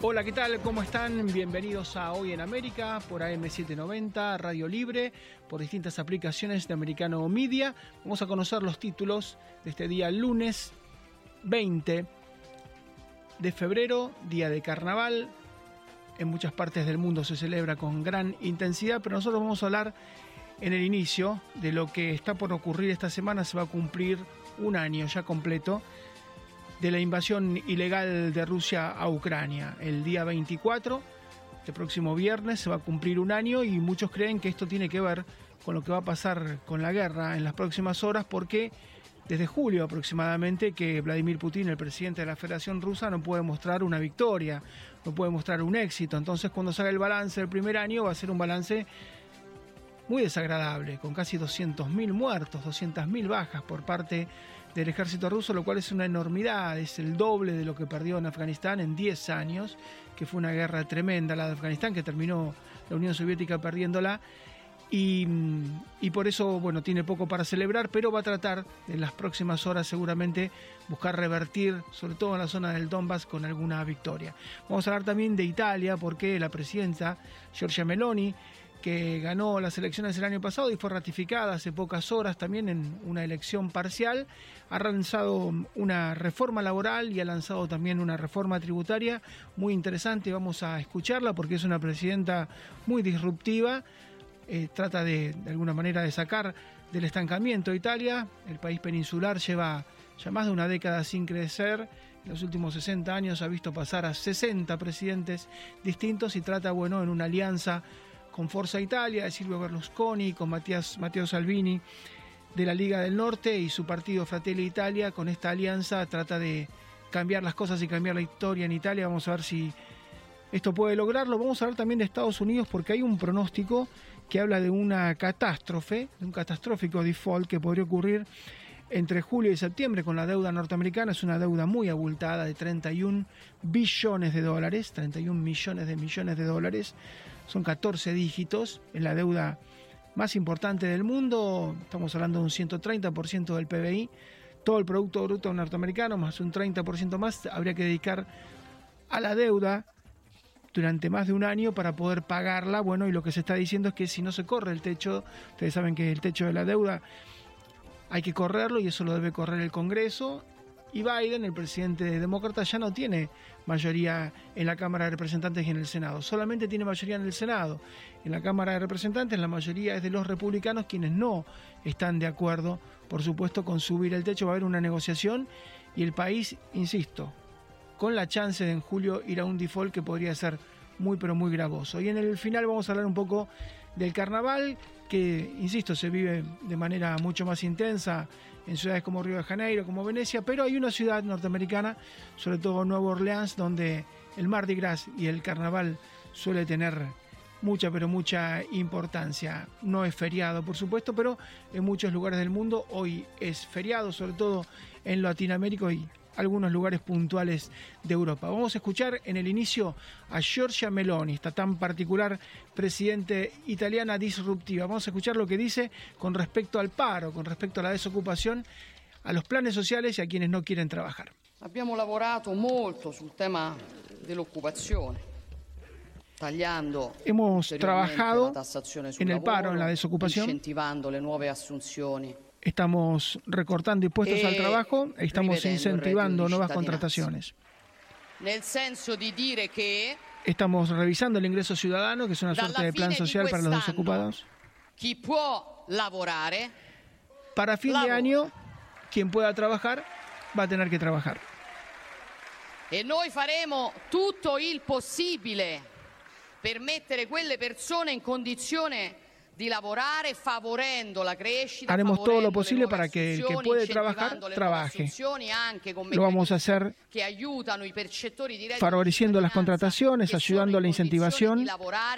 Hola, ¿qué tal? ¿Cómo están? Bienvenidos a Hoy en América por AM790, Radio Libre, por distintas aplicaciones de Americano Media. Vamos a conocer los títulos de este día lunes 20 de febrero, día de carnaval. En muchas partes del mundo se celebra con gran intensidad, pero nosotros vamos a hablar en el inicio de lo que está por ocurrir esta semana. Se va a cumplir un año ya completo de la invasión ilegal de Rusia a Ucrania. El día 24, este próximo viernes, se va a cumplir un año y muchos creen que esto tiene que ver con lo que va a pasar con la guerra en las próximas horas porque desde julio aproximadamente que Vladimir Putin, el presidente de la Federación Rusa, no puede mostrar una victoria, no puede mostrar un éxito. Entonces cuando se haga el balance del primer año va a ser un balance muy desagradable, con casi 200.000 muertos, 200.000 bajas por parte del ejército ruso, lo cual es una enormidad, es el doble de lo que perdió en Afganistán en 10 años, que fue una guerra tremenda la de Afganistán, que terminó la Unión Soviética perdiéndola. Y, y, por eso, bueno, tiene poco para celebrar, pero va a tratar en las próximas horas seguramente buscar revertir, sobre todo en la zona del Donbass, con alguna victoria. Vamos a hablar también de Italia, porque la presidenta Giorgia Meloni que ganó las elecciones el año pasado y fue ratificada hace pocas horas también en una elección parcial, ha lanzado una reforma laboral y ha lanzado también una reforma tributaria muy interesante. Vamos a escucharla porque es una presidenta muy disruptiva. Eh, trata de, de alguna manera de sacar del estancamiento a Italia. El país peninsular lleva ya más de una década sin crecer. En los últimos 60 años ha visto pasar a 60 presidentes distintos y trata, bueno, en una alianza con Forza Italia de Silvio Berlusconi, con Matteo Salvini de la Liga del Norte y su partido Fratelli Italia. Con esta alianza trata de cambiar las cosas y cambiar la historia en Italia. Vamos a ver si esto puede lograrlo. Vamos a hablar también de Estados Unidos porque hay un pronóstico que habla de una catástrofe, de un catastrófico default que podría ocurrir entre julio y septiembre con la deuda norteamericana. Es una deuda muy abultada de 31 billones de dólares, 31 millones de millones de dólares. Son 14 dígitos en la deuda más importante del mundo. Estamos hablando de un 130% del PBI. Todo el Producto Bruto norteamericano, más un 30% más, habría que dedicar a la deuda durante más de un año para poder pagarla. Bueno, y lo que se está diciendo es que si no se corre el techo, ustedes saben que el techo de la deuda hay que correrlo y eso lo debe correr el Congreso. Y Biden, el presidente demócrata, ya no tiene mayoría en la Cámara de Representantes y en el Senado. Solamente tiene mayoría en el Senado. En la Cámara de Representantes la mayoría es de los republicanos quienes no están de acuerdo, por supuesto, con subir el techo. Va a haber una negociación y el país, insisto, con la chance de en julio ir a un default que podría ser muy pero muy gravoso. Y en el final vamos a hablar un poco del carnaval, que, insisto, se vive de manera mucho más intensa en ciudades como Río de Janeiro, como Venecia, pero hay una ciudad norteamericana, sobre todo Nueva Orleans, donde el Mardi Gras y el carnaval suele tener mucha, pero mucha importancia. No es feriado, por supuesto, pero en muchos lugares del mundo hoy es feriado, sobre todo en Latinoamérica y algunos lugares puntuales de Europa. Vamos a escuchar en el inicio a Giorgia Meloni, esta tan particular presidente italiana disruptiva. Vamos a escuchar lo que dice con respecto al paro, con respecto a la desocupación, a los planes sociales y a quienes no quieren trabajar. Abbiamo lavorato molto sul tema dell'occupazione. Hemos trabajado en el paro, en la desocupación, incentivando le nuove assunzioni Estamos recortando impuestos al trabajo e estamos incentivando nuevas contrataciones. Estamos revisando el ingreso ciudadano, que es una suerte de plan social para los desocupados. Para fin de año, quien pueda trabajar va a tener que trabajar. E noi faremo tutto il possibile per mettere quelle persone in condizione Haremos todo lo posible para que el que puede trabajar, trabaje. Lo vamos a hacer favoreciendo las contrataciones, ayudando a la incentivación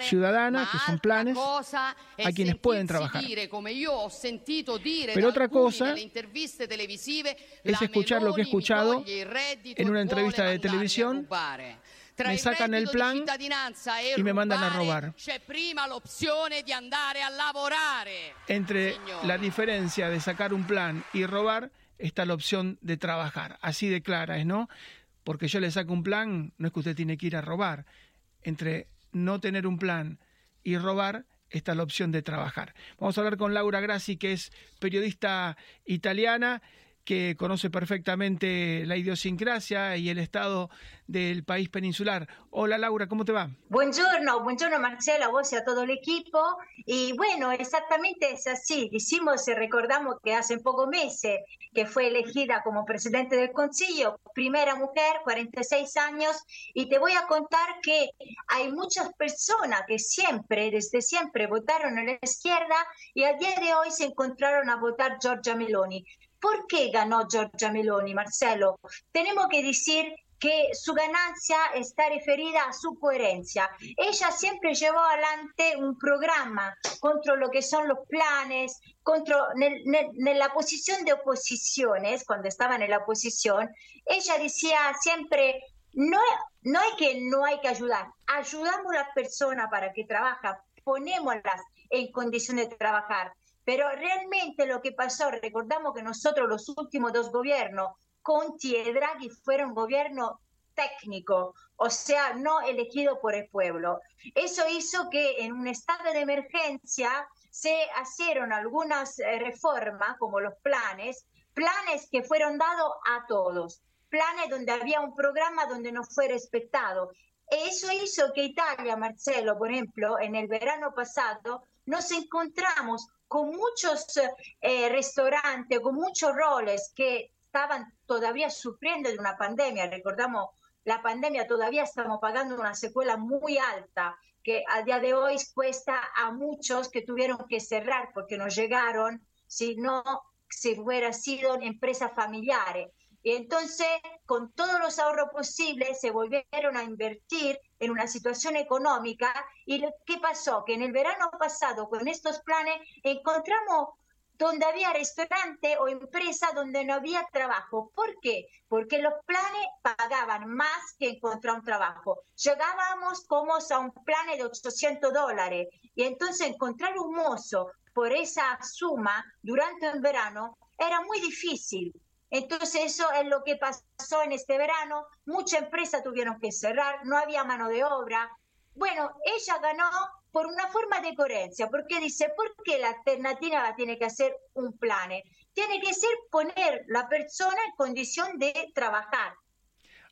ciudadana, que son planes, a quienes pueden trabajar. Pero otra cosa es escuchar lo que he escuchado en una entrevista de televisión me sacan el plan y me mandan a robar. Entre la diferencia de sacar un plan y robar está la opción de trabajar. Así de clara es, ¿no? porque yo le saco un plan, no es que usted tiene que ir a robar. Entre no tener un plan y robar, está la opción de trabajar. Vamos a hablar con Laura Grassi, que es periodista italiana que conoce perfectamente la idiosincrasia y el estado del país peninsular. Hola Laura, ¿cómo te va? Buongiorno, buongiorno Marcela, a vos y a todo el equipo. Y bueno, exactamente es así. Hicimos recordamos que hace pocos meses que fue elegida como presidente del Consejo, primera mujer, 46 años, y te voy a contar que hay muchas personas que siempre, desde siempre, votaron a la izquierda y a día de hoy se encontraron a votar Giorgia Meloni. ¿Por qué ganó Giorgia Meloni, Marcelo? Tenemos que decir que su ganancia está referida a su coherencia. Ella siempre llevó adelante un programa contra lo que son los planes, contra en la posición de oposiciones, cuando estaba en la oposición, ella decía siempre, no, no hay que no hay que ayudar, ayudamos a las personas para que trabajen, ponémoslas en condiciones de trabajar. Pero realmente lo que pasó, recordamos que nosotros los últimos dos gobiernos, Conti y Draghi, fueron gobierno técnico, o sea, no elegido por el pueblo. Eso hizo que en un estado de emergencia se hicieron algunas eh, reformas, como los planes, planes que fueron dados a todos, planes donde había un programa donde no fue respetado. Eso hizo que Italia, Marcelo, por ejemplo, en el verano pasado, nos encontramos con muchos eh, restaurantes, con muchos roles que estaban todavía sufriendo de una pandemia. Recordamos, la pandemia todavía estamos pagando una secuela muy alta que a día de hoy cuesta a muchos que tuvieron que cerrar porque no llegaron, si no, si hubiera sido empresas familiares. Y entonces, con todos los ahorros posibles, se volvieron a invertir en una situación económica. ¿Y qué pasó? Que en el verano pasado, con estos planes, encontramos donde había restaurante o empresa donde no había trabajo. ¿Por qué? Porque los planes pagaban más que encontrar un trabajo. Llegábamos como a un plan de 800 dólares y entonces encontrar un mozo por esa suma durante el verano era muy difícil. Entonces eso es lo que pasó en este verano. Muchas empresas tuvieron que cerrar, no había mano de obra. Bueno, ella ganó por una forma de coherencia, porque dice, ¿por qué la alternativa tiene que hacer un plan? Tiene que ser poner la persona en condición de trabajar.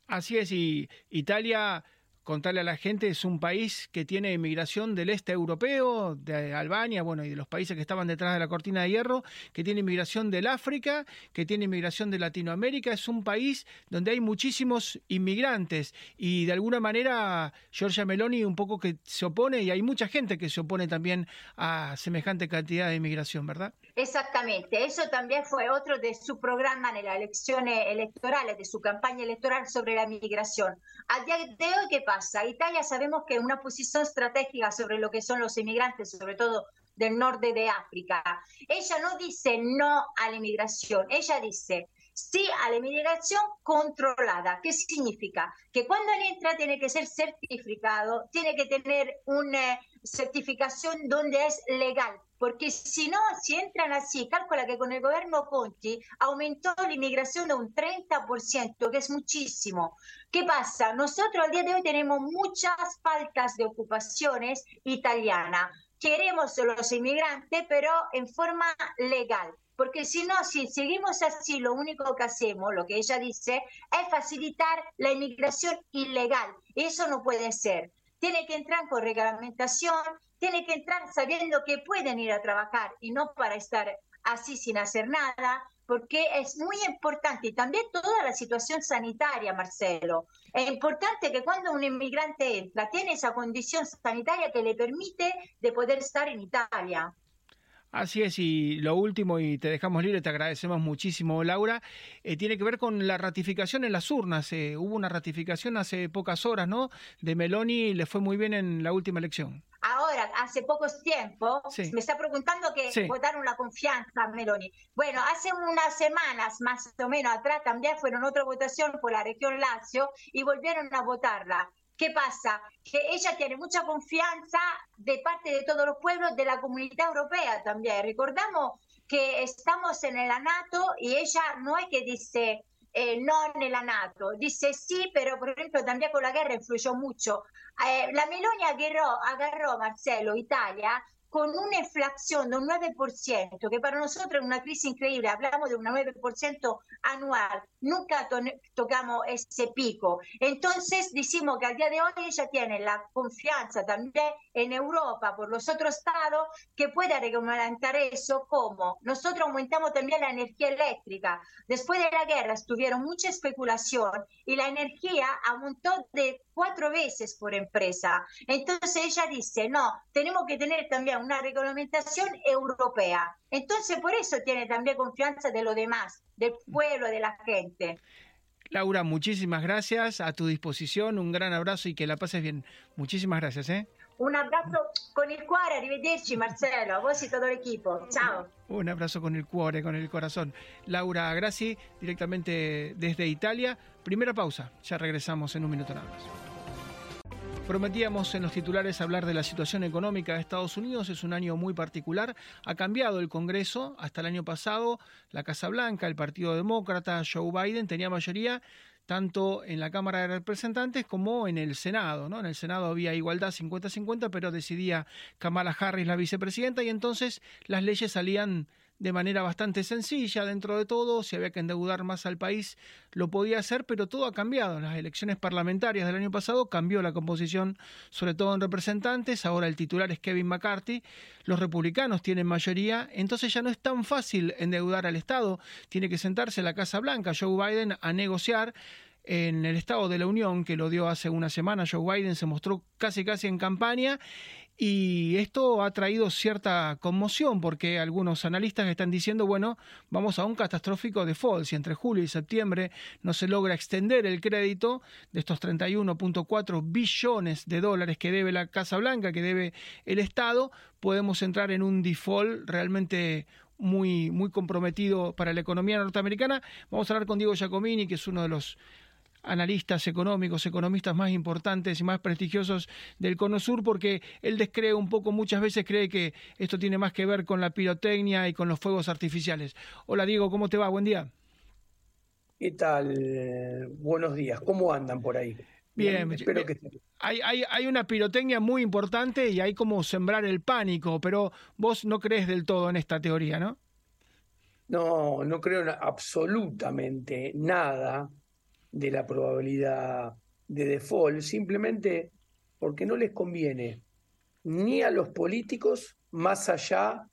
Así es, y Italia contarle a la gente, es un país que tiene inmigración del este europeo, de Albania, bueno, y de los países que estaban detrás de la cortina de hierro, que tiene inmigración del África, que tiene inmigración de Latinoamérica, es un país donde hay muchísimos inmigrantes y de alguna manera Giorgia Meloni un poco que se opone y hay mucha gente que se opone también a semejante cantidad de inmigración, ¿verdad? Exactamente, eso también fue otro de su programa en las elecciones electorales, de su campaña electoral sobre la migración. A día de hoy, ¿qué pasa? Italia sabemos que es una posición estratégica sobre lo que son los inmigrantes, sobre todo del norte de África. Ella no dice no a la inmigración, ella dice sí a la inmigración controlada. ¿Qué significa? Que cuando entra tiene que ser certificado, tiene que tener una certificación donde es legal, porque si no, si entran así, calcula que con el gobierno Conti aumentó la inmigración de un 30%, que es muchísimo. ¿Qué pasa? Nosotros al día de hoy tenemos muchas faltas de ocupaciones italianas. Queremos los inmigrantes, pero en forma legal. Porque si no, si seguimos así, lo único que hacemos, lo que ella dice, es facilitar la inmigración ilegal. Eso no puede ser. Tiene que entrar con reglamentación, tiene que entrar sabiendo que pueden ir a trabajar y no para estar así sin hacer nada, porque es muy importante y también toda la situación sanitaria, Marcelo. Es importante que cuando un inmigrante entra, tiene esa condición sanitaria que le permite de poder estar en Italia. Así es, y lo último, y te dejamos libre, te agradecemos muchísimo, Laura, eh, tiene que ver con la ratificación en las urnas. Eh, hubo una ratificación hace pocas horas, ¿no? De Meloni, le fue muy bien en la última elección. Ahora, hace pocos tiempo, me está preguntando que votaron la confianza a Meloni. Bueno, hace unas semanas más o menos atrás también fueron otra votación por la región Lazio y volvieron a votarla. ¿Qué pasa? Que ella tiene mucha confianza de parte de todos los pueblos de la comunidad europea también. Recordamos que estamos en el NATO y ella no es que dice eh, no nella Nato. Disse sì, però per esempio también con la guerra influyó mucho. Eh, la Meloni agarró, agarró, Marcelo, Italia, con una inflación de un 9%, que para nosotros es una crisis increíble, hablamos de un 9% anual, nunca to tocamos ese pico. Entonces decimos que al día de hoy ella tiene la confianza también en Europa por los otros estados que pueda reglamentar eso como nosotros aumentamos también la energía eléctrica. Después de la guerra estuvieron mucha especulación y la energía aumentó de cuatro veces por empresa. Entonces ella dice, no, tenemos que tener también una reglamentación europea. Entonces por eso tiene también confianza de lo demás, del pueblo, de la gente. Laura, muchísimas gracias, a tu disposición, un gran abrazo y que la pases bien. Muchísimas gracias. ¿eh? Un abrazo con el cuore, arrivederci Marcelo, a vos y todo el equipo. Chao. Un abrazo con el cuore, con el corazón. Laura Grassi, directamente desde Italia. Primera pausa, ya regresamos en un minuto nada más. Prometíamos en los titulares hablar de la situación económica de Estados Unidos. Es un año muy particular. Ha cambiado el Congreso. Hasta el año pasado, la Casa Blanca, el Partido Demócrata, Joe Biden tenía mayoría tanto en la Cámara de Representantes como en el Senado. ¿no? En el Senado había igualdad 50-50, pero decidía Kamala Harris la vicepresidenta y entonces las leyes salían de manera bastante sencilla dentro de todo, si había que endeudar más al país lo podía hacer, pero todo ha cambiado. En las elecciones parlamentarias del año pasado cambió la composición, sobre todo en representantes, ahora el titular es Kevin McCarthy, los republicanos tienen mayoría, entonces ya no es tan fácil endeudar al Estado, tiene que sentarse la Casa Blanca, Joe Biden, a negociar en el Estado de la Unión, que lo dio hace una semana, Joe Biden se mostró casi casi en campaña y esto ha traído cierta conmoción porque algunos analistas están diciendo, bueno, vamos a un catastrófico default. Si entre julio y septiembre no se logra extender el crédito de estos 31.4 billones de dólares que debe la Casa Blanca, que debe el Estado, podemos entrar en un default realmente muy, muy comprometido para la economía norteamericana. Vamos a hablar con Diego Giacomini, que es uno de los analistas económicos, economistas más importantes y más prestigiosos del Cono Sur, porque él descree un poco, muchas veces cree que esto tiene más que ver con la pirotecnia y con los fuegos artificiales. Hola Diego, ¿cómo te va? Buen día. ¿Qué tal? Buenos días. ¿Cómo andan por ahí? Bien, espero que hay, hay, hay una pirotecnia muy importante y hay como sembrar el pánico, pero vos no crees del todo en esta teoría, ¿no? No, no creo en absolutamente nada de la probabilidad de default, simplemente porque no les conviene ni a los políticos, más allá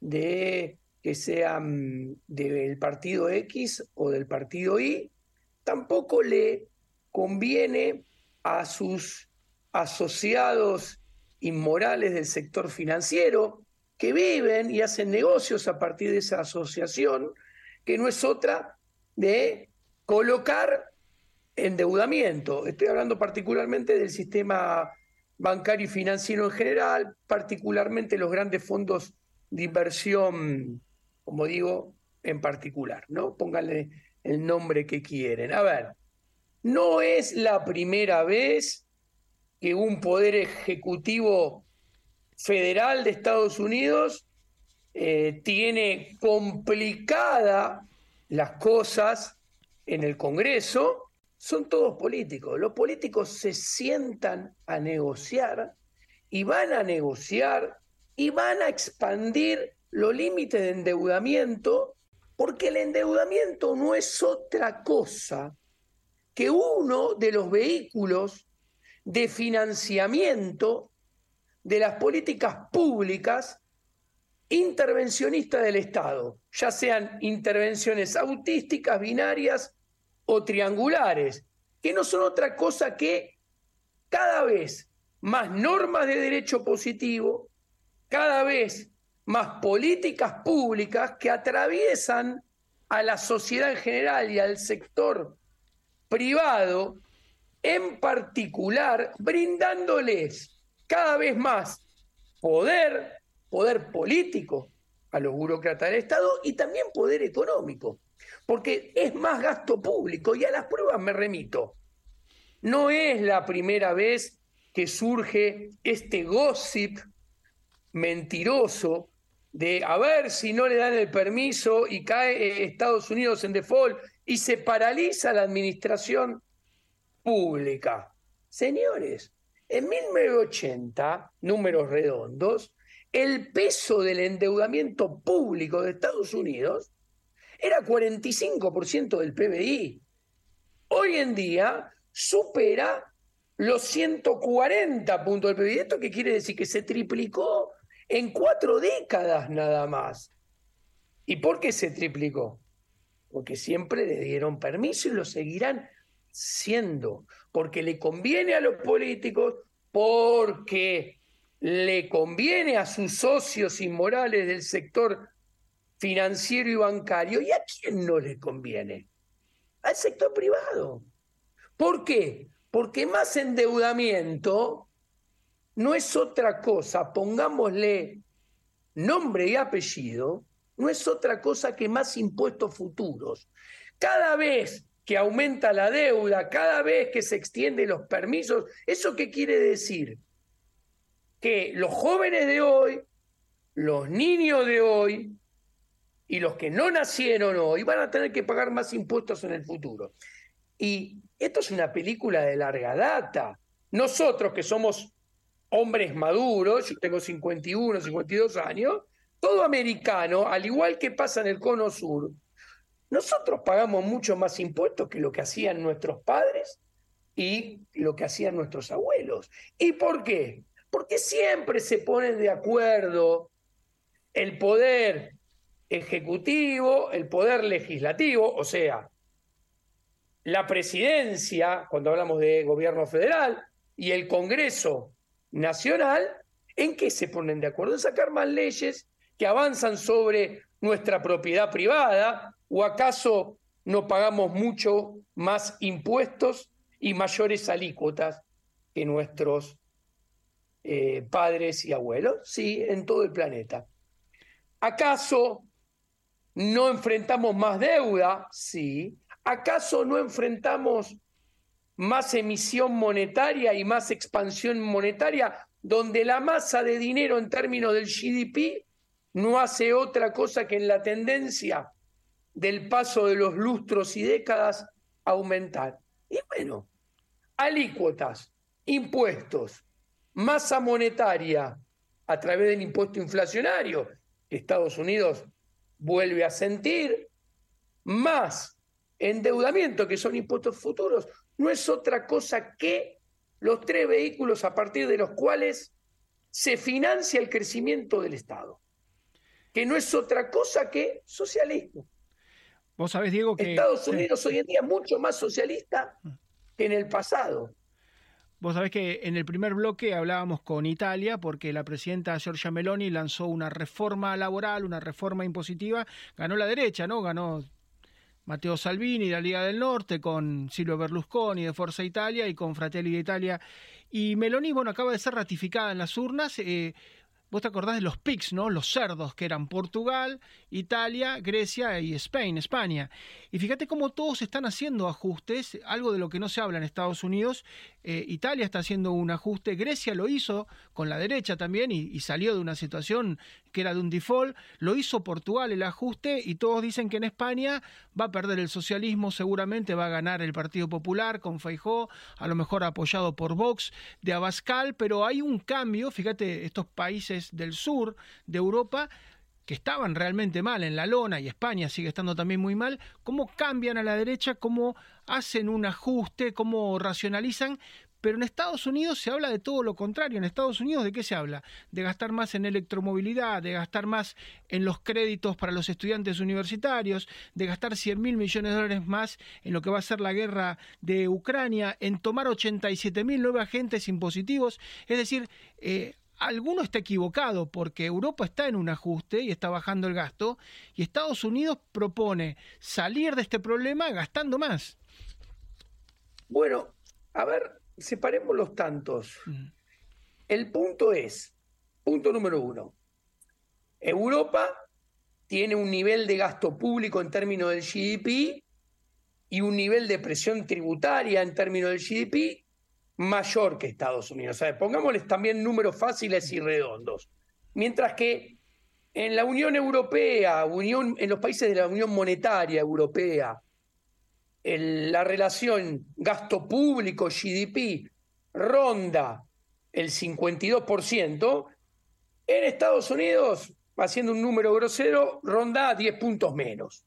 de que sean del partido X o del partido Y, tampoco le conviene a sus asociados inmorales del sector financiero que viven y hacen negocios a partir de esa asociación, que no es otra de colocar endeudamiento. Estoy hablando particularmente del sistema bancario y financiero en general, particularmente los grandes fondos de inversión, como digo, en particular, ¿no? Pónganle el nombre que quieren. A ver, no es la primera vez que un poder ejecutivo federal de Estados Unidos eh, tiene complicada las cosas en el Congreso son todos políticos. Los políticos se sientan a negociar y van a negociar y van a expandir los límites de endeudamiento porque el endeudamiento no es otra cosa que uno de los vehículos de financiamiento de las políticas públicas intervencionistas del Estado, ya sean intervenciones autísticas, binarias o triangulares, que no son otra cosa que cada vez más normas de derecho positivo, cada vez más políticas públicas que atraviesan a la sociedad en general y al sector privado en particular, brindándoles cada vez más poder, poder político a los burócratas del Estado y también poder económico porque es más gasto público y a las pruebas me remito. No es la primera vez que surge este gossip mentiroso de a ver si no le dan el permiso y cae eh, Estados Unidos en default y se paraliza la administración pública. Señores, en 1980, números redondos, el peso del endeudamiento público de Estados Unidos era 45% del PBI. Hoy en día supera los 140 puntos del PBI. ¿Esto qué quiere decir? Que se triplicó en cuatro décadas nada más. ¿Y por qué se triplicó? Porque siempre le dieron permiso y lo seguirán siendo. Porque le conviene a los políticos, porque le conviene a sus socios inmorales del sector financiero y bancario. ¿Y a quién no le conviene? Al sector privado. ¿Por qué? Porque más endeudamiento no es otra cosa, pongámosle nombre y apellido, no es otra cosa que más impuestos futuros. Cada vez que aumenta la deuda, cada vez que se extienden los permisos, ¿eso qué quiere decir? Que los jóvenes de hoy, los niños de hoy y los que no nacieron hoy van a tener que pagar más impuestos en el futuro. Y esto es una película de larga data. Nosotros que somos hombres maduros, yo tengo 51, 52 años, todo americano, al igual que pasa en el cono sur, nosotros pagamos mucho más impuestos que lo que hacían nuestros padres y lo que hacían nuestros abuelos. ¿Y por qué? Porque siempre se ponen de acuerdo el poder ejecutivo, el poder legislativo, o sea, la presidencia, cuando hablamos de gobierno federal, y el Congreso Nacional, ¿en qué se ponen de acuerdo? En sacar más leyes que avanzan sobre nuestra propiedad privada, o acaso no pagamos mucho más impuestos y mayores alícuotas que nuestros eh, padres y abuelos? Sí, en todo el planeta. ¿Acaso no enfrentamos más deuda? Sí. ¿Acaso no enfrentamos más emisión monetaria y más expansión monetaria, donde la masa de dinero en términos del GDP no hace otra cosa que en la tendencia del paso de los lustros y décadas aumentar? Y bueno, alícuotas, impuestos, masa monetaria a través del impuesto inflacionario Estados Unidos vuelve a sentir, más endeudamiento, que son impuestos futuros, no es otra cosa que los tres vehículos a partir de los cuales se financia el crecimiento del Estado, que no es otra cosa que socialismo. Vos sabés, Diego, que... Estados Unidos hoy en día es mucho más socialista que en el pasado. Vos sabés que en el primer bloque hablábamos con Italia porque la presidenta Giorgia Meloni lanzó una reforma laboral, una reforma impositiva, ganó la derecha, ¿no? Ganó Matteo Salvini de la Liga del Norte, con Silvio Berlusconi de Forza Italia y con Fratelli d'Italia. Y Meloni, bueno, acaba de ser ratificada en las urnas. Eh, Vos te acordás de los PICs, ¿no? Los cerdos, que eran Portugal, Italia, Grecia y Spain, España. Y fíjate cómo todos están haciendo ajustes, algo de lo que no se habla en Estados Unidos. Eh, Italia está haciendo un ajuste, Grecia lo hizo con la derecha también y, salió de una situación que era de un default. Lo hizo Portugal el ajuste y todos dicen que en España va a perder el socialismo, seguramente va a ganar el Partido Popular con Feijó, a lo mejor apoyado por Vox de Abascal, pero hay un cambio, fíjate, estos países del sur de Europa que estaban realmente mal en la lona y España sigue estando también muy mal, cómo cambian a la derecha, cómo hacen un ajuste, cómo racionalizan, pero en Estados Unidos se habla de todo lo contrario. En Estados Unidos, ¿de qué se habla? De gastar más en electromovilidad, de gastar más en los créditos para los estudiantes universitarios, de gastar 100 mil millones de dólares más en lo que va a ser la guerra de Ucrania, en tomar 87 mil nuevos agentes impositivos. Es decir, eh, alguno está equivocado porque Europa está en un ajuste y está bajando el gasto y Estados Unidos propone salir de este problema gastando más. Bueno, a ver, separemos los tantos. El punto es, punto número uno, Europa tiene un nivel de gasto público en términos del GDP y un nivel de presión tributaria en términos del GDP mayor que Estados Unidos. O sea, pongámosles también números fáciles y redondos. Mientras que en la Unión Europea, Unión, en los países de la Unión Monetaria Europea, la relación gasto público GDP ronda el 52%, en Estados Unidos, haciendo un número grosero, ronda 10 puntos menos.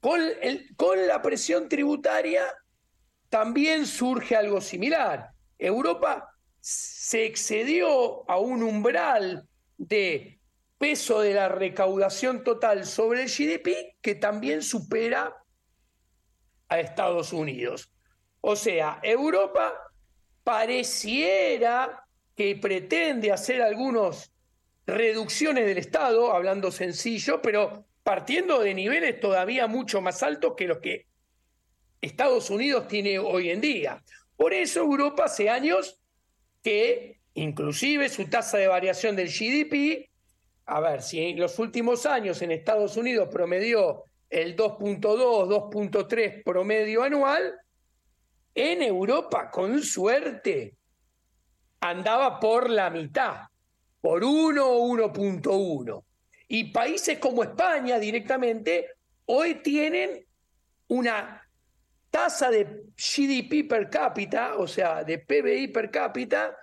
Con, con la presión tributaria también surge algo similar. Europa se excedió a un umbral de peso de la recaudación total sobre el GDP que también supera a Estados Unidos. O sea, Europa pareciera que pretende hacer algunas reducciones del Estado, hablando sencillo, pero partiendo de niveles todavía mucho más altos que los que Estados Unidos tiene hoy en día. Por eso Europa hace años que inclusive su tasa de variación del GDP, a ver, si en los últimos años en Estados Unidos promedió el 2.2, 2.3 promedio anual, en Europa, con suerte, andaba por la mitad, por 1 o 1.1. Y países como España directamente hoy tienen una tasa de GDP per cápita, o sea, de PBI per cápita,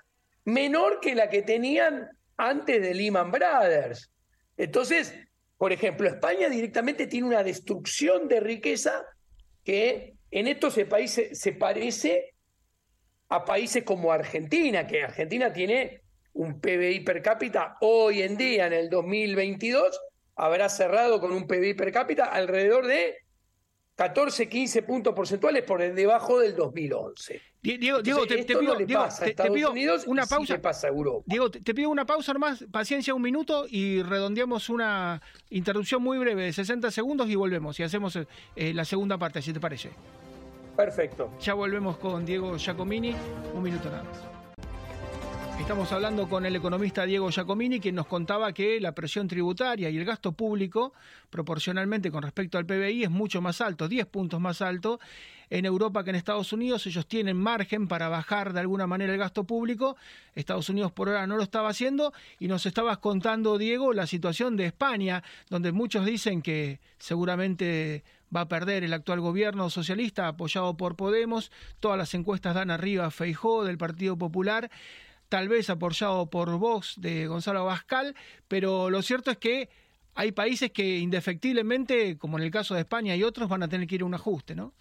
menor que la que tenían antes de Lehman Brothers. Entonces, por ejemplo, España directamente tiene una destrucción de riqueza que en estos países se parece a países como Argentina, que Argentina tiene un PBI per cápita hoy en día, en el 2022, habrá cerrado con un PBI per cápita alrededor de 14, 15 puntos porcentuales por debajo del 2011. Diego, Diego te, pido, una pausa. pasa a Europa. Diego, te, pido una pausa nomás, paciencia un minuto y redondeamos una interrupción muy breve de 60 segundos y volvemos y hacemos eh, la segunda parte, si te parece. Perfecto. Ya volvemos con Diego Giacomini, un minuto nada más. Estamos hablando con el economista Diego Giacomini, quien nos contaba que la presión tributaria y el gasto público, proporcionalmente con respecto al PBI, es mucho más alto, 10 puntos más alto en Europa que en Estados Unidos. Ellos tienen margen para bajar de alguna manera el gasto público. Estados Unidos por ahora no lo estaba haciendo. Y nos estabas contando, Diego, la situación de España, donde muchos dicen que seguramente va a perder el actual gobierno socialista apoyado por Podemos. Todas las encuestas dan arriba a Feijó del Partido Popular tal vez apoyado por Vox de Gonzalo Bascal, pero lo cierto es que hay países que indefectiblemente, como en el caso de España y otros, van a tener que ir a un ajuste, ¿no?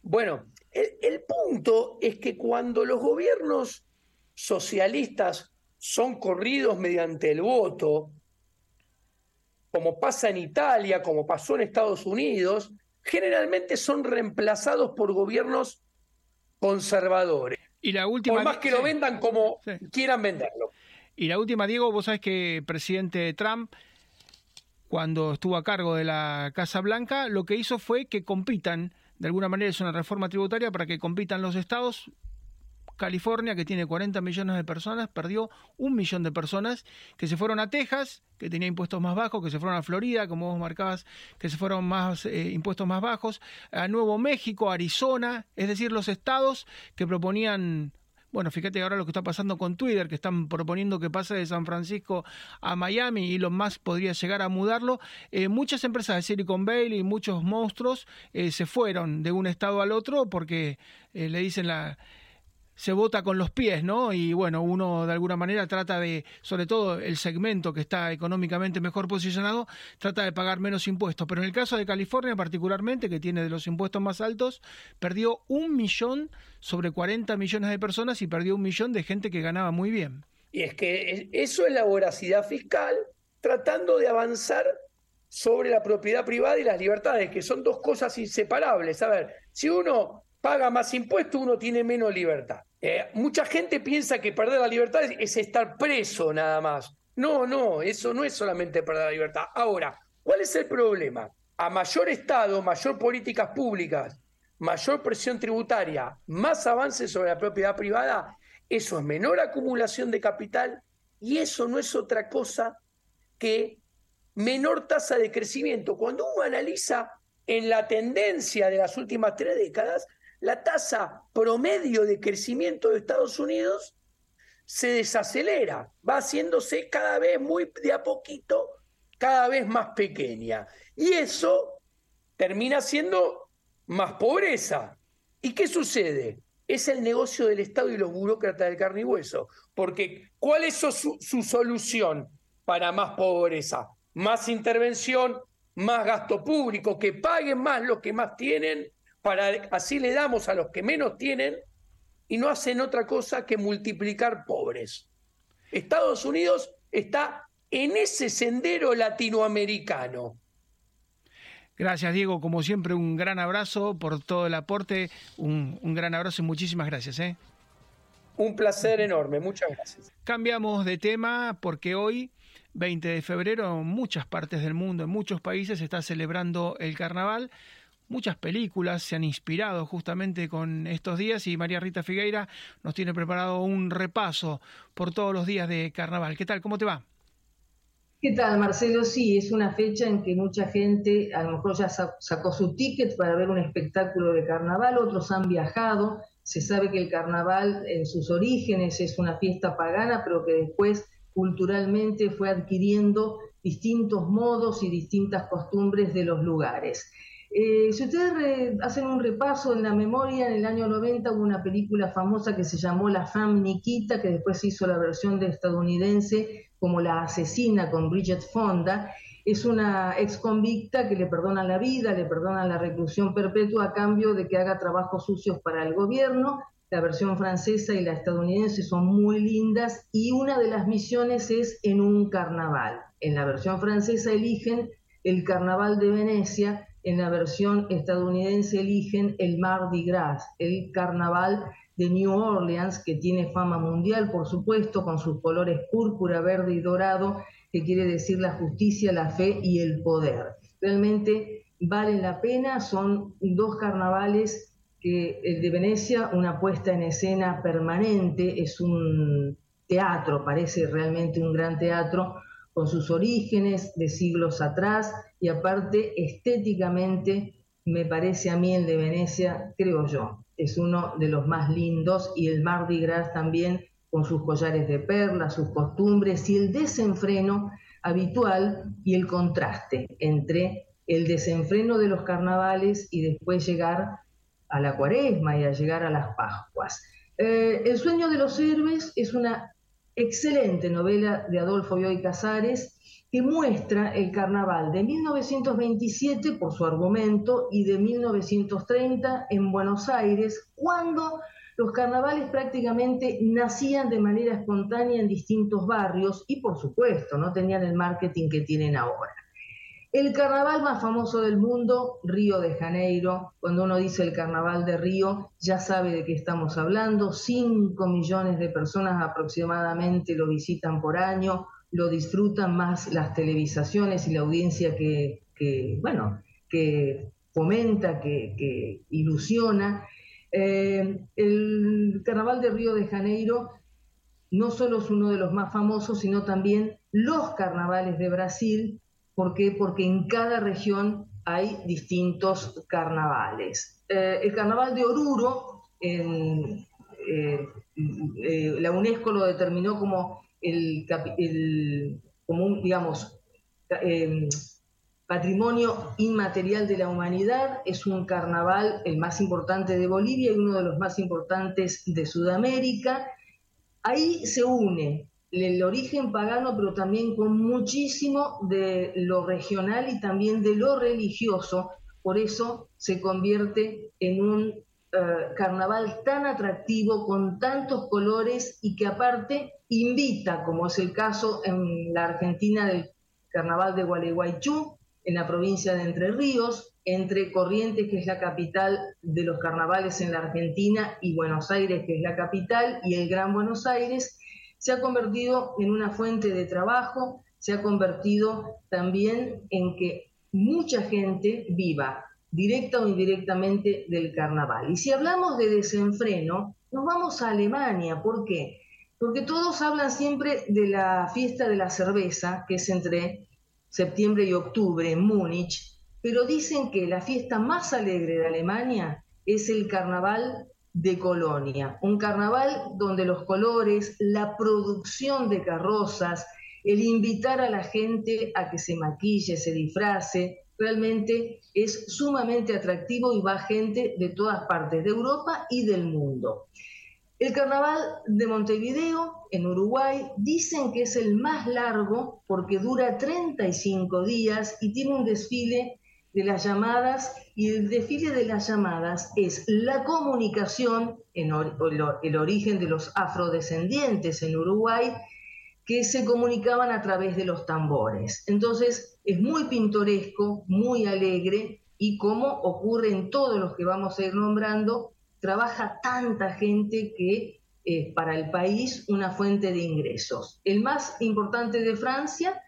Bueno, el, punto es que cuando los gobiernos socialistas son corridos mediante el voto, como pasa en Italia, como pasó en Estados Unidos, generalmente son reemplazados por gobiernos conservadores. Y la última, Por más que lo vendan como quieran venderlo. Y la última, Diego, vos sabés que el presidente Trump, cuando estuvo a cargo de la Casa Blanca, lo que hizo fue que compitan, de alguna manera es una reforma tributaria para que compitan los estados California, que tiene 40 millones de personas, perdió un millón de personas que se fueron a Texas, que tenía impuestos más bajos, que se fueron a Florida, como vos marcabas, que se fueron más eh, impuestos más bajos, a Nuevo México, Arizona, es decir, los estados que proponían bueno, fíjate ahora lo que está pasando con Twitter, que están proponiendo que pase de San Francisco a Miami y lo más podría llegar a mudarlo. Eh, muchas empresas de Silicon Valley y muchos monstruos eh, se fueron de un estado al otro porque le dicen la, se vota con los pies, ¿no? Y bueno, uno de alguna manera trata de, sobre todo el segmento que está económicamente mejor posicionado, trata de pagar menos impuestos. Pero en el caso de California particularmente, que tiene de los impuestos más altos, perdió un millón sobre 40 millones de personas y perdió un millón de gente que ganaba muy bien. Y es que eso es la voracidad fiscal tratando de avanzar sobre la propiedad privada y las libertades, que son dos cosas inseparables. A ver, si uno paga más impuestos, uno tiene menos libertad. Eh, mucha gente piensa que perder la libertad es, estar preso nada más. No, no, eso no es solamente perder la libertad. Ahora, ¿cuál es el problema? A mayor Estado, mayor políticas públicas, mayor presión tributaria, más avances sobre la propiedad privada, eso es menor acumulación de capital y eso no es otra cosa que menor tasa de crecimiento. Cuando uno analiza en la tendencia de las últimas tres décadas, la tasa promedio de crecimiento de Estados Unidos se desacelera, va haciéndose cada vez muy de a poquito, cada vez más pequeña. Y eso termina siendo más pobreza. ¿Y qué sucede? Es el negocio del Estado y los burócratas del carne y hueso. Porque, ¿cuál es su, su solución para más pobreza? Más intervención, más gasto público, que paguen más los que más tienen, para así le damos a los que menos tienen y no hacen otra cosa que multiplicar pobres. Estados Unidos está en ese sendero latinoamericano. Gracias, Diego. Como siempre, un gran abrazo por todo el aporte. Un, gran abrazo y muchísimas gracias. ¿eh? Un placer enorme. Muchas gracias. Cambiamos de tema porque hoy, 20 de febrero, en muchas partes del mundo, en muchos países, se está celebrando el carnaval. Muchas películas se han inspirado justamente con estos días y María Rita Figueira nos tiene preparado un repaso por todos los días de carnaval. ¿Qué tal? ¿Cómo te va? ¿Qué tal, Marcelo? Sí, es una fecha en que mucha gente a lo mejor ya sacó su ticket para ver un espectáculo de carnaval, otros han viajado. Se sabe que el carnaval en sus orígenes es una fiesta pagana, pero que después culturalmente fue adquiriendo distintos modos y distintas costumbres de los lugares. Eh, si ustedes hacen un repaso en la memoria, en el año 90 hubo una película famosa que se llamó La Femme Nikita, que después se hizo la versión de estadounidense como La Asesina con Bridget Fonda. Es una ex convicta que le perdonan la vida, le perdonan la reclusión perpetua a cambio de que haga trabajos sucios para el gobierno. La versión francesa y la estadounidense son muy lindas y una de las misiones es en un carnaval. En la versión francesa eligen el carnaval de Venecia en la versión estadounidense eligen el Mardi Gras, el carnaval de New Orleans, que tiene fama mundial, por supuesto, con sus colores púrpura, verde y dorado, que quiere decir la justicia, la fe y el poder. Realmente valen la pena, son dos carnavales que el de Venecia, una puesta en escena permanente, es un teatro, parece realmente un gran teatro, con sus orígenes de siglos atrás y aparte estéticamente me parece a mí el de Venecia, creo yo, es uno de los más lindos y el Mardi Gras también con sus collares de perlas, sus costumbres y el desenfreno habitual y el contraste entre el desenfreno de los carnavales y después llegar a la cuaresma y a llegar a las Pascuas. Eh, el sueño de los héroes es una excelente novela de Adolfo Bioy Casares que muestra el carnaval de 1927 por su argumento y de 1930 en Buenos Aires, cuando los carnavales prácticamente nacían de manera espontánea en distintos barrios y por supuesto no tenían el marketing que tienen ahora. El carnaval más famoso del mundo, Río de Janeiro. Cuando uno dice el carnaval de Río, ya sabe de qué estamos hablando. 5 millones de personas aproximadamente lo visitan por año, lo disfrutan más las televisaciones y la audiencia que, bueno, que fomenta, que, ilusiona. Eh, el carnaval de Río de Janeiro no solo es uno de los más famosos, sino también los carnavales de Brasil ¿Por qué? Porque en cada región hay distintos carnavales. Eh, el carnaval de Oruro, eh, eh, la UNESCO lo determinó como el, un, digamos, patrimonio inmaterial de la humanidad, es un carnaval el más importante de Bolivia y uno de los más importantes de Sudamérica. Ahí se une el origen pagano, pero también con muchísimo de lo regional y también de lo religioso. Por eso se convierte en un eh, carnaval tan atractivo, con tantos colores y que aparte invita, como es el caso en la Argentina del carnaval de Gualeguaychú, en la provincia de Entre Ríos, entre Corrientes, que es la capital de los carnavales en la Argentina, y Buenos Aires, que es la capital, y el Gran Buenos Aires, se ha convertido en una fuente de trabajo, se ha convertido también en que mucha gente viva directa o indirectamente del carnaval. Y si hablamos de desenfreno, nos vamos a Alemania. ¿Por qué? Porque todos hablan siempre de la fiesta de la cerveza, que es entre septiembre y octubre en Múnich, pero dicen que la fiesta más alegre de Alemania es el carnaval de Colonia, un carnaval donde los colores, la producción de carrozas, el invitar a la gente a que se maquille, se disfrace, realmente es sumamente atractivo y va gente de todas partes de Europa y del mundo. El carnaval de Montevideo, en Uruguay, dicen que es el más largo porque dura 35 días y tiene un desfile de las llamadas y el desfile de las llamadas es la comunicación, en el origen de los afrodescendientes en Uruguay, que se comunicaban a través de los tambores. Entonces es muy pintoresco, muy alegre y como ocurre en todos los que vamos a ir nombrando, trabaja tanta gente que es para el país una fuente de ingresos. El más importante de Francia,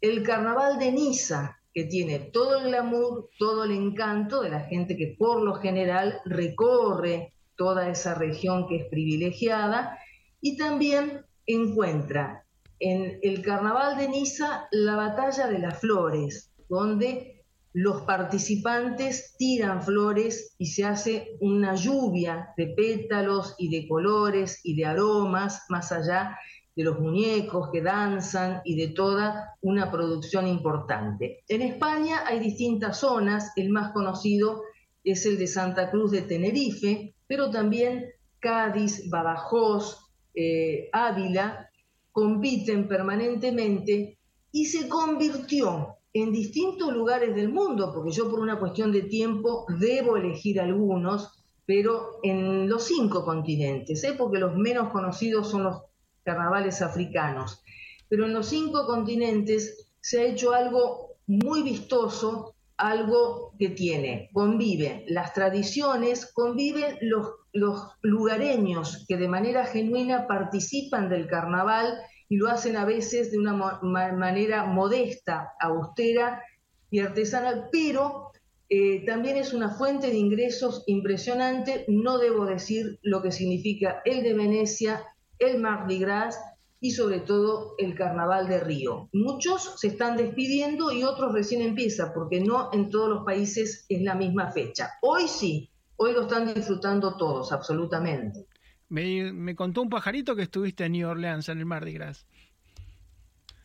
el carnaval de Niza, que tiene todo el glamour, todo el encanto de la gente que por lo general recorre toda esa región que es privilegiada y también encuentra en el carnaval de Niza la batalla de las flores, donde los participantes tiran flores y se hace una lluvia de pétalos y de colores y de aromas, más allá de los muñecos que danzan y de toda una producción importante. En España hay distintas zonas, el más conocido es el de Santa Cruz de Tenerife, pero también Cádiz, Badajoz, eh, Ávila, compiten permanentemente y se convirtió en distintos lugares del mundo, porque yo por una cuestión de tiempo debo elegir algunos, pero en los cinco continentes, ¿eh? porque los menos conocidos son los carnavales africanos. Pero en los cinco continentes se ha hecho algo muy vistoso, algo que tiene, convive las tradiciones, conviven los los lugareños que de manera genuina participan del carnaval y lo hacen a veces de una manera modesta, austera y artesanal, pero eh, también es una fuente de ingresos impresionante. No debo decir lo que significa el de Venecia, el Mardi Gras y sobre todo el Carnaval de Río. Muchos se están despidiendo y otros recién empiezan, porque no en todos los países es la misma fecha. Hoy sí, Hoy lo están disfrutando todos, absolutamente. Me, contó un pajarito que estuviste en New Orleans en el Mardi Gras.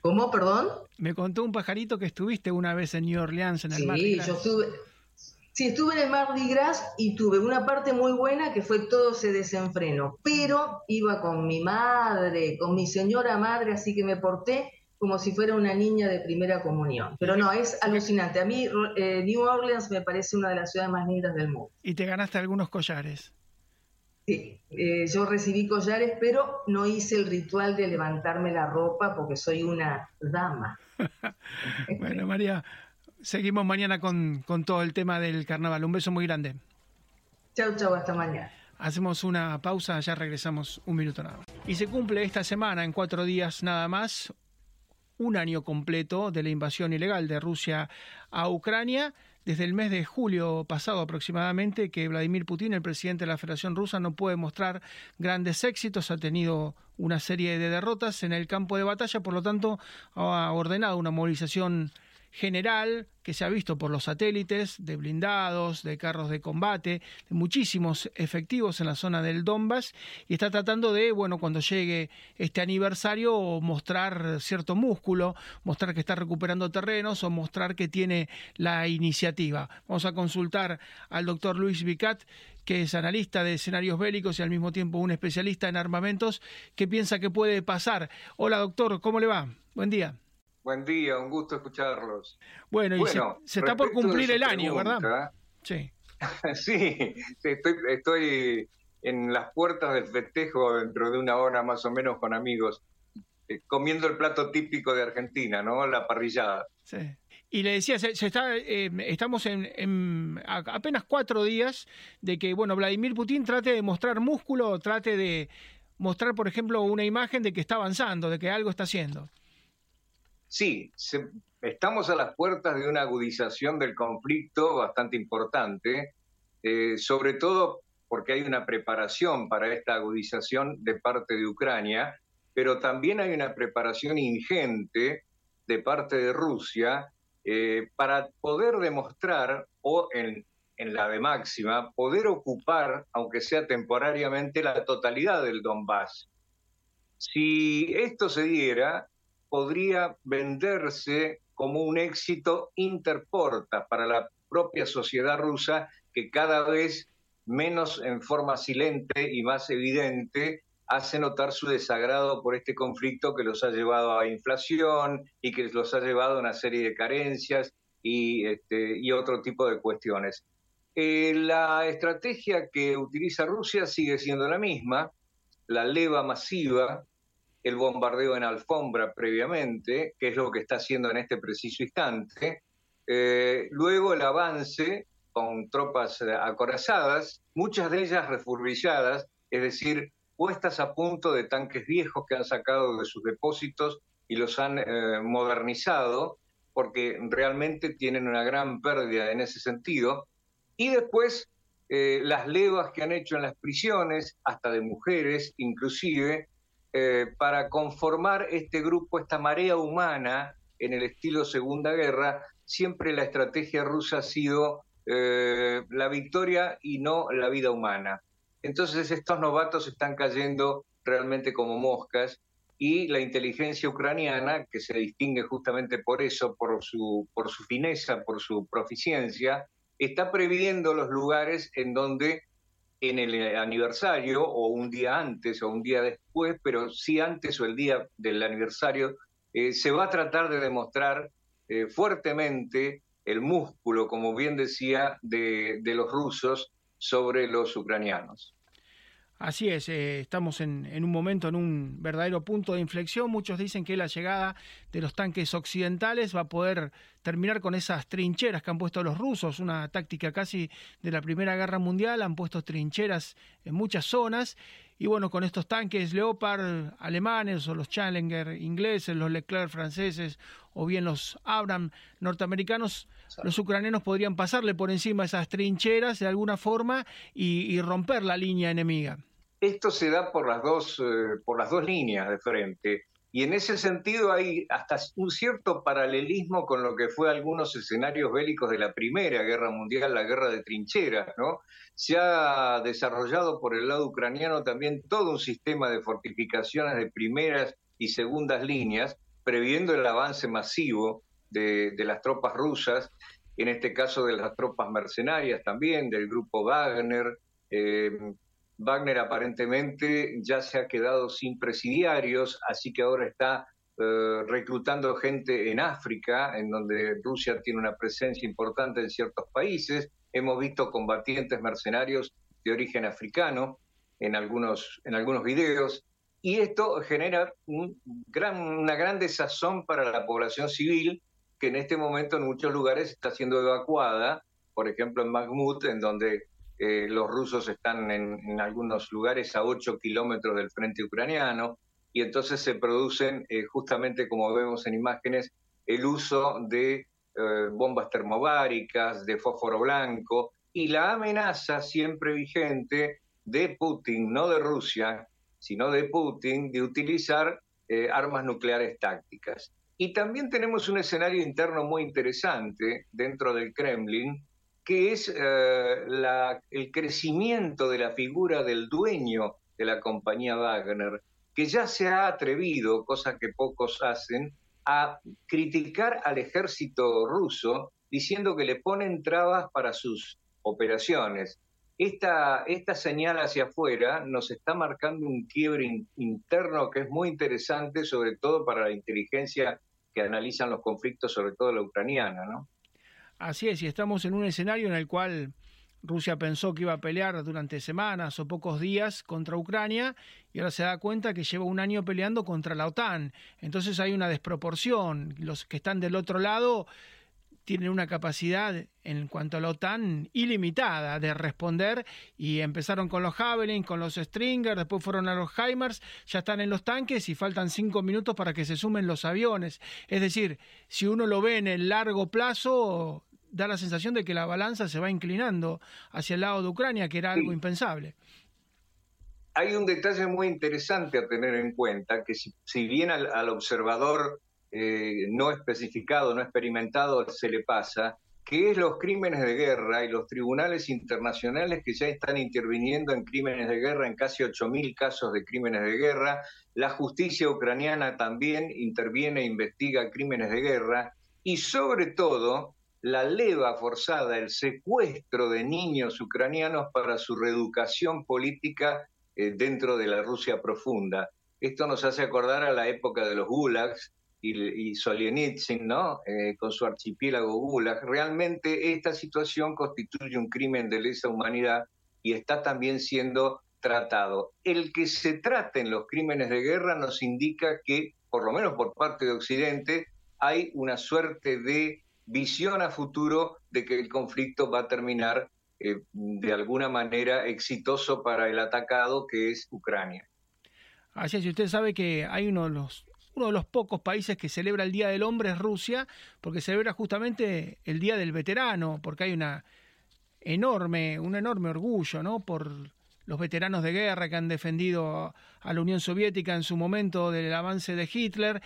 ¿Cómo, perdón? Me contó un pajarito que estuviste una vez en New Orleans en el Mardi Gras. Sí, yo estuve. Sí, estuve en el Mardi Gras y tuve una parte muy buena que fue todo ese desenfreno, pero iba con mi madre, con mi señora madre, así que me porté como si fuera una niña de primera comunión. Pero no, es alucinante. A mí eh, New Orleans me parece una de las ciudades más lindas del mundo. ¿Y te ganaste algunos collares? Sí, eh, yo recibí collares, pero no hice el ritual de levantarme la ropa porque soy una dama. bueno, María, seguimos mañana con, con todo el tema del carnaval. Un beso muy grande. Chau, chau, hasta mañana. Hacemos una pausa, ya regresamos un minuto nada más. Y se cumple esta semana, en cuatro días nada más, un año completo de la invasión ilegal de Rusia a Ucrania. Desde el mes de julio pasado aproximadamente que Vladimir Putin, el presidente de la Federación Rusa, no puede mostrar grandes éxitos, ha tenido una serie de derrotas en el campo de batalla, por lo tanto ha ordenado una movilización general que se ha visto por los satélites de blindados, de carros de combate, de muchísimos efectivos en la zona del Donbass y está tratando de, bueno, cuando llegue este aniversario mostrar cierto músculo, mostrar que está recuperando terrenos o mostrar que tiene la iniciativa. Vamos a consultar al doctor Luis Vicat, que es analista de escenarios bélicos y al mismo tiempo un especialista en armamentos, que piensa que puede pasar. Hola doctor, ¿cómo le va? Buen día. Buen día, un gusto escucharlos. Bueno, y se, está por cumplir el año, ¿verdad? Sí. sí, estoy, estoy en las puertas del festejo dentro de una hora más o menos con amigos, eh, comiendo el plato típico de Argentina, ¿no? La parrillada. Sí. Y le decía, se, está, eh, estamos en, apenas cuatro días de que, bueno, Vladimir Putin trate de mostrar músculo, trate de mostrar, por ejemplo, una imagen de que está avanzando, de que algo está haciendo sí, estamos a las puertas de una agudización del conflicto bastante importante, eh, sobre todo porque hay una preparación para esta agudización de parte de Ucrania, pero también hay una preparación ingente de parte de Rusia eh, para poder demostrar, o en, en la de máxima, poder ocupar, aunque sea temporariamente, la totalidad del Donbass. Si esto se diera, podría venderse como un éxito interporta para la propia sociedad rusa que cada vez menos en forma silente y más evidente hace notar su desagrado por este conflicto que los ha llevado a inflación y que los ha llevado a una serie de carencias y, este, otro tipo de cuestiones. Eh, la estrategia que utiliza Rusia sigue siendo la misma, la leva masiva, el bombardeo en alfombra previamente, que es lo que está haciendo en este preciso instante, eh, luego el avance con tropas acorazadas, muchas de ellas refurbilladas, es decir, puestas a punto de tanques viejos que han sacado de sus depósitos y los han eh, modernizado, porque realmente tienen una gran pérdida en ese sentido. Y después eh, las levas que han hecho en las prisiones, hasta de mujeres inclusive, eh, para conformar este grupo, esta marea humana en el estilo Segunda Guerra, siempre la estrategia rusa ha sido la victoria y no la vida humana. Entonces estos novatos están cayendo realmente como moscas y la inteligencia ucraniana, que se distingue justamente por eso, por su, por su fineza, por su proficiencia, está previendo los lugares en donde en el aniversario o un día antes o un día después, pero sí antes o el día del aniversario, eh, se va a tratar de demostrar eh, fuertemente el músculo, como bien decía, de, de los rusos sobre los ucranianos. Así es, eh, estamos en, un momento, en un verdadero punto de inflexión. Muchos dicen que la llegada de los tanques occidentales va a poder terminar con esas trincheras que han puesto los rusos, una táctica casi de la Primera Guerra Mundial, han puesto trincheras en muchas zonas. Y bueno, con estos tanques Leopard alemanes o los Challenger ingleses, los Leclerc franceses o bien los Abram norteamericanos, los ucranianos podrían pasarle por encima esas trincheras de alguna forma y romper la línea enemiga. Esto se da por las dos, eh, por las dos líneas de frente. Y en ese sentido hay hasta un cierto paralelismo con lo que fue algunos escenarios bélicos de la Primera Guerra Mundial, la guerra de trincheras, ¿no? Se ha desarrollado por el lado ucraniano también todo un sistema de fortificaciones de primeras y segundas líneas, previendo el avance masivo de, las tropas rusas, en este caso de las tropas mercenarias también, del grupo Wagner, eh, Wagner aparentemente ya se ha quedado sin presidiarios, así que ahora está eh, reclutando gente en África, en donde Rusia tiene una presencia importante en ciertos países. Hemos visto combatientes mercenarios de origen africano en algunos, en algunos videos. Y esto genera un gran, una gran desazón para la población civil, que en este momento en muchos lugares está siendo evacuada, por ejemplo en Bakhmut, en donde eh, los rusos están en, algunos lugares a 8 kilómetros del frente ucraniano y entonces se producen, eh, justamente como vemos en imágenes, el uso de eh, bombas termobáricas, de fósforo blanco y la amenaza siempre vigente de Putin, no de Rusia, sino de Putin, de utilizar armas nucleares tácticas. Y también tenemos un escenario interno muy interesante dentro del Kremlin, que es eh, el crecimiento de la figura del dueño de la compañía Wagner, que ya se ha atrevido, cosa que pocos hacen, a criticar al ejército ruso diciendo que le ponen trabas para sus operaciones. Esta, esta señal hacia afuera nos está marcando un quiebre interno que es muy interesante, sobre todo para la inteligencia que analizan los conflictos, sobre todo la ucraniana, ¿no? Así es, y estamos en un escenario en el cual Rusia pensó que iba a pelear durante semanas o pocos días contra Ucrania y ahora se da cuenta que lleva un año peleando contra la OTAN. Entonces hay una desproporción. Los que están del otro lado tienen una capacidad en cuanto a la OTAN ilimitada de responder y empezaron con los Javelin, con los Stringer, después fueron a los HIMARS, ya están en los tanques y faltan cinco minutos para que se sumen los aviones. Es decir, si uno lo ve en el largo plazo, da la sensación de que la balanza se va inclinando hacia el lado de Ucrania, que era algo impensable. Hay un detalle muy interesante a tener en cuenta, que si, bien al, observador eh, no especificado, no experimentado, se le pasa, que es los crímenes de guerra y los tribunales internacionales que ya están interviniendo en crímenes de guerra, en casi 8.000 casos de crímenes de guerra. La justicia ucraniana también interviene e investiga crímenes de guerra y sobre todo la leva forzada, el secuestro de niños ucranianos para su reeducación política eh, dentro de la Rusia profunda. Esto nos hace acordar a la época de los gulags y, y ¿no? Eh, con su archipiélago gulag. Realmente esta situación constituye un crimen de lesa humanidad y está también siendo tratado. El que se traten los crímenes de guerra nos indica que, por lo menos por parte de Occidente, hay una suerte de visión a futuro de que el conflicto va a terminar eh, de alguna manera exitoso para el atacado que es Ucrania. Así es, y usted sabe que hay uno de los uno de los pocos países que celebra el Día del Hombre es Rusia, porque celebra justamente el Día del Veterano, porque hay una enorme, un enorme orgullo, ¿no? Por los veteranos de guerra que han defendido a la Unión Soviética en su momento del avance de Hitler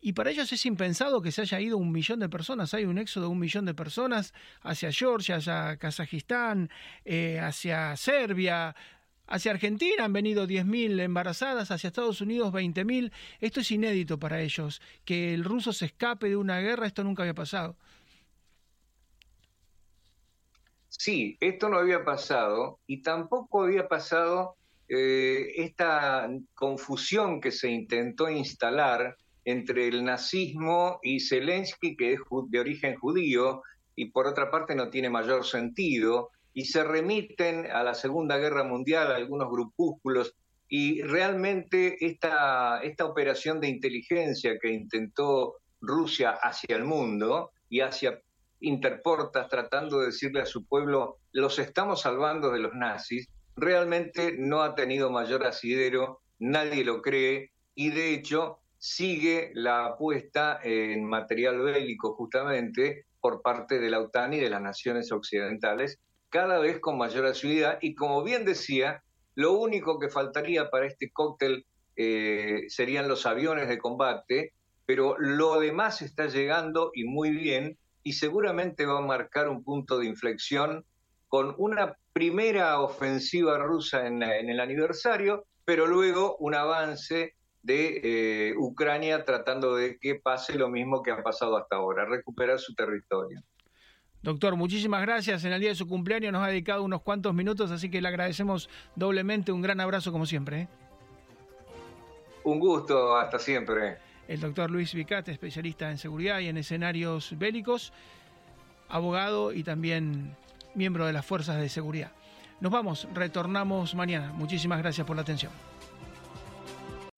y para ellos es impensado que se haya ido un millón de personas. Hay un éxodo de un millón de personas hacia Georgia, hacia Kazajistán, eh, hacia Serbia, hacia Argentina han venido 10.000 embarazadas, hacia Estados Unidos 20.000. Esto es inédito para ellos. Que el ruso se escape de una guerra, esto nunca había pasado. Sí, esto no había pasado y tampoco había pasado eh, esta confusión que se intentó instalar entre el nazismo y Zelensky, que es de origen judío, y por otra parte no tiene mayor sentido, y se remiten a la Segunda Guerra Mundial algunos grupúsculos, y realmente esta, esta operación de inteligencia que intentó Rusia hacia el mundo y hacia interportas tratando de decirle a su pueblo, los estamos salvando de los nazis, realmente no ha tenido mayor asidero, nadie lo cree, y de hecho sigue la apuesta en material bélico justamente por parte de la OTAN y de las naciones occidentales, cada vez con mayor asiduidad. Y como bien decía, lo único que faltaría para este cóctel eh, serían los aviones de combate, pero lo demás está llegando y muy bien, y seguramente va a marcar un punto de inflexión con una primera ofensiva rusa en el aniversario, pero luego un avance de eh, Ucrania tratando de que pase lo mismo que ha pasado hasta ahora, recuperar su territorio. Doctor, muchísimas gracias. En el día de su cumpleaños nos ha dedicado unos cuantos minutos, así que le agradecemos doblemente. Un gran abrazo como siempre. ¿eh? Un gusto, hasta siempre. El doctor Luis Vicate, especialista en seguridad y en escenarios bélicos, abogado y también miembro de las fuerzas de seguridad. Nos vamos, retornamos mañana. Muchísimas gracias por la atención.